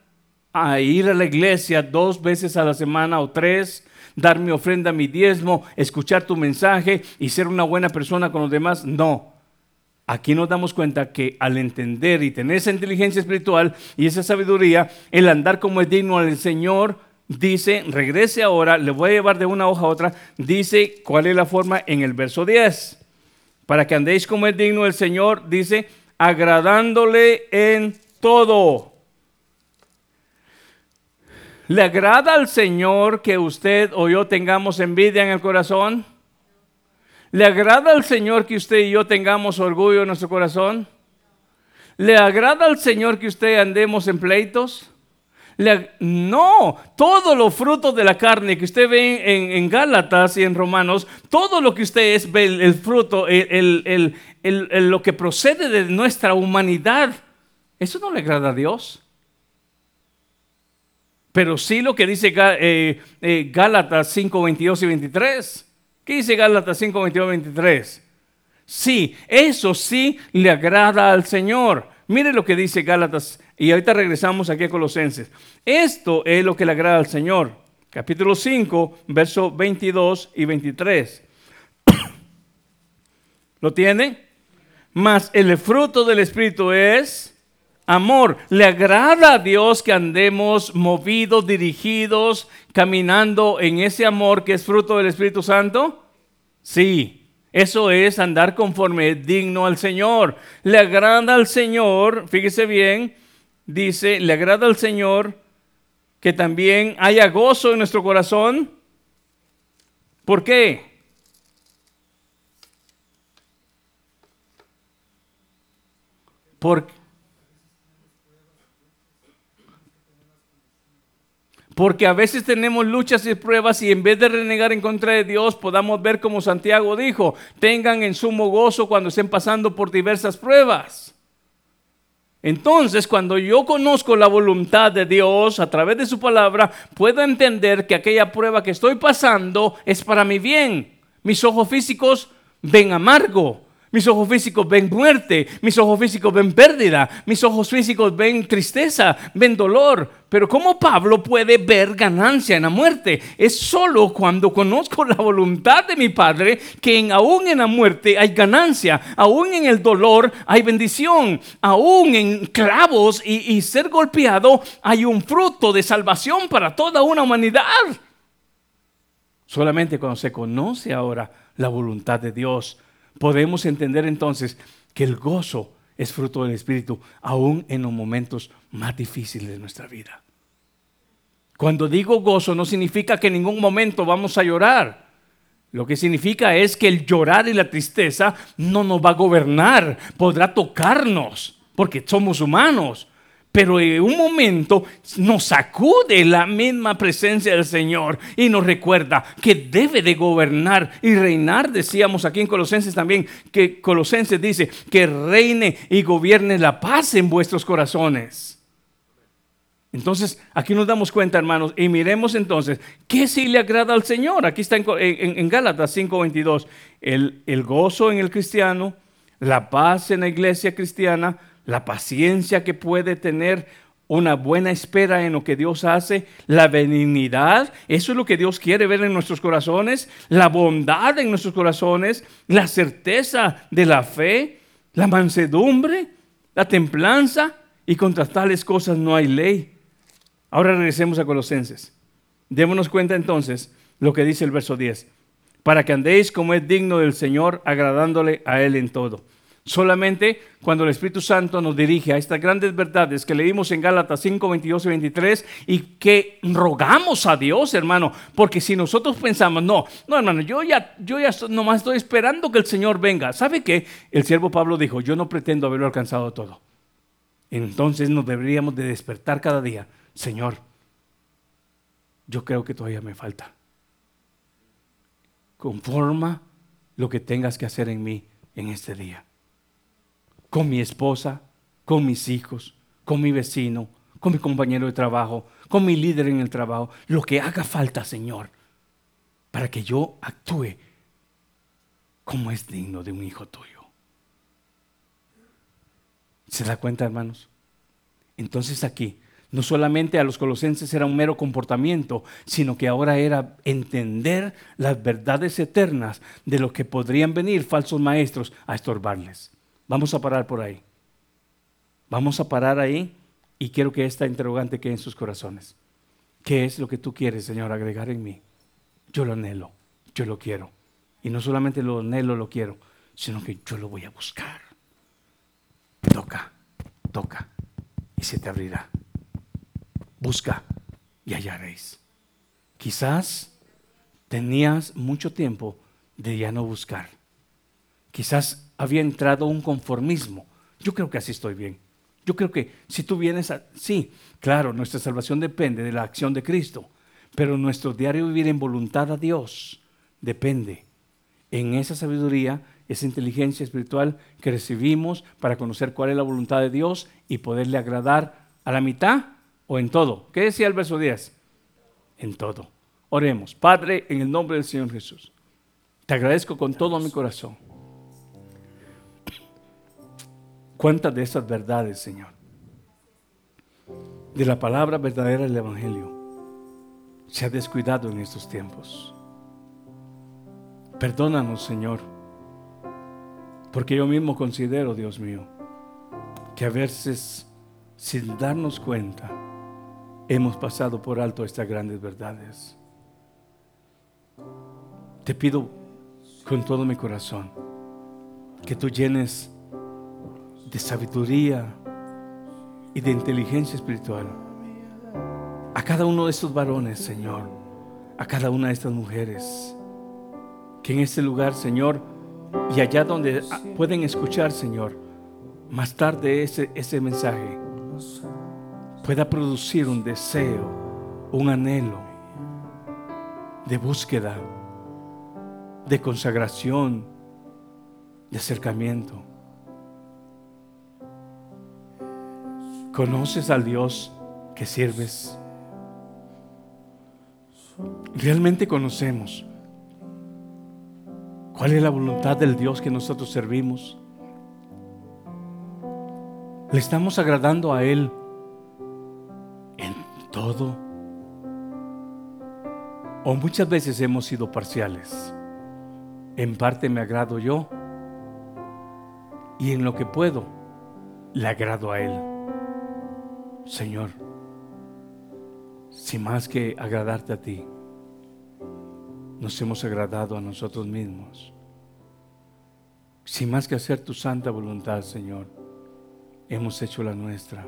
a ir a la iglesia dos veces a la semana o tres, dar mi ofrenda, mi diezmo, escuchar tu mensaje y ser una buena persona con los demás. No. Aquí nos damos cuenta que al entender y tener esa inteligencia espiritual y esa sabiduría, el andar como es digno al Señor, dice, regrese ahora, le voy a llevar de una hoja a otra, dice cuál es la forma en el verso 10. Para que andéis como es digno el Señor, dice, agradándole en todo. ¿Le agrada al Señor que usted o yo tengamos envidia en el corazón? ¿Le agrada al Señor que usted y yo tengamos orgullo en nuestro corazón? ¿Le agrada al Señor que usted andemos en pleitos? no, todos los frutos de la carne que usted ve en, Gálatas y en Romanos, todo lo que usted es, ve el, fruto, el, lo que procede de nuestra humanidad, eso no le agrada a Dios. Pero sí lo que dice eh, eh, Gálatas 5, 22 y 23. ¿Qué dice Gálatas 5, 22, 23? Sí, eso sí le agrada al Señor. Mire lo que dice Gálatas Y ahorita regresamos aquí a Colosenses. Esto es lo que le agrada al Señor. Capítulo 5, versos 22 y 23. ¿Lo tiene? Mas el fruto del Espíritu es amor. ¿Le agrada a Dios que andemos movidos, dirigidos, caminando en ese amor que es fruto del Espíritu Santo? Sí, eso es andar conforme digno al Señor. Le agrada al Señor, fíjese bien, dice, le agrada al Señor que también haya gozo en nuestro corazón. ¿Por qué? Porque, porque a veces tenemos luchas y pruebas y en vez de renegar en contra de Dios, podamos ver como Santiago dijo, tengan en sumo gozo cuando estén pasando por diversas pruebas. Entonces, cuando yo conozco la voluntad de Dios a través de su palabra, puedo entender que aquella prueba que estoy pasando es para mi bien. Mis ojos físicos ven amargo, mis ojos físicos ven muerte, mis ojos físicos ven pérdida, mis ojos físicos ven tristeza, ven dolor. Pero ¿cómo Pablo puede ver ganancia en la muerte? Es solo cuando conozco la voluntad de mi Padre que aún en la muerte hay ganancia, aún en el dolor hay bendición, aún en clavos y ser golpeado hay un fruto de salvación para toda una humanidad. Solamente cuando se conoce ahora la voluntad de Dios podemos entender entonces que el gozo es fruto del Espíritu, aún en los momentos más difíciles de nuestra vida. Cuando digo gozo no significa que en ningún momento vamos a llorar. Lo que significa es que el llorar y la tristeza no nos va a gobernar, podrá tocarnos, porque somos humanos, pero en un momento nos sacude la misma presencia del Señor y nos recuerda que debe de gobernar y reinar. Decíamos aquí en Colosenses también que Colosenses dice que reine y gobierne la paz en vuestros corazones. Entonces, aquí nos damos cuenta, hermanos, y miremos entonces, ¿qué sí le agrada al Señor? Aquí está en, Gálatas 5:22, el, el gozo en el cristiano, la paz en la iglesia cristiana, la paciencia que puede tener una buena espera en lo que Dios hace, la benignidad, eso es lo que Dios quiere ver en nuestros corazones, la bondad en nuestros corazones, la certeza de la fe, la mansedumbre, la templanza, y contra tales cosas no hay ley. Ahora regresemos a Colosenses. Démonos cuenta entonces lo que dice el verso 10, para que andéis como es digno del Señor, agradándole a Él en todo Solamente cuando el Espíritu Santo nos dirige a estas grandes verdades que leímos en Gálatas 5, 22 y 23 y que rogamos a Dios, hermano, porque si nosotros pensamos, no, no, hermano, yo ya, yo ya nomás estoy esperando que el Señor venga. ¿Sabe qué? El siervo Pablo dijo, yo no pretendo haberlo alcanzado todo. Entonces nos deberíamos de despertar cada día, Señor, yo creo que todavía me falta. Conforma lo que tengas que hacer en mí en este día con mi esposa, con mis hijos, con mi vecino, con mi compañero de trabajo, con mi líder en el trabajo, lo que haga falta, Señor, para que yo actúe como es digno de un hijo tuyo. ¿Se da cuenta, hermanos? Entonces aquí, no solamente a los colosenses era un mero comportamiento, sino que ahora era entender las verdades eternas de lo que podrían venir falsos maestros a estorbarles. Vamos a parar por ahí. Vamos a parar ahí y quiero que esta interrogante quede en sus corazones. ¿Qué es lo que tú quieres, Señor, agregar en mí? Yo lo anhelo, yo lo quiero. Y no solamente lo anhelo, lo quiero, sino que yo lo voy a buscar. Toca, toca y se te abrirá. Busca y hallaréis. Quizás tenías mucho tiempo de ya no buscar. Quizás había entrado un conformismo. Yo creo que así estoy bien. Yo creo que si tú vienes a... Sí, claro, nuestra salvación depende de la acción de Cristo, pero nuestro diario vivir en voluntad a Dios depende en esa sabiduría, esa inteligencia espiritual que recibimos para conocer cuál es la voluntad de Dios y poderle agradar a la mitad o en todo. ¿Qué decía el verso 10? En todo. Oremos. Padre, en el nombre del Señor Jesús, te agradezco con todo mi corazón ¿Cuántas de esas verdades, Señor, de la palabra verdadera del Evangelio se ha descuidado en estos tiempos. Perdónanos, Señor, porque yo mismo considero, Dios mío, que a veces, sin darnos cuenta, hemos pasado por alto estas grandes verdades. Te pido con todo mi corazón que tú llenes de sabiduría y de inteligencia espiritual a cada uno de estos varones, Señor, a cada una de estas mujeres, que en este lugar, Señor, y allá donde pueden escuchar, Señor, más tarde ese, ese mensaje pueda producir un deseo, un anhelo de búsqueda, de consagración, de acercamiento. ¿Conoces al Dios que sirves? ¿Realmente conocemos cuál es la voluntad del Dios que nosotros servimos? ¿Le estamos agradando a Él en todo? ¿O muchas veces hemos sido parciales? En parte me agrado yo y en lo que puedo le agrado a Él. Señor, si más que agradarte a ti, nos hemos agradado a nosotros mismos. Si más que hacer tu santa voluntad, Señor, hemos hecho la nuestra,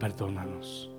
perdónanos.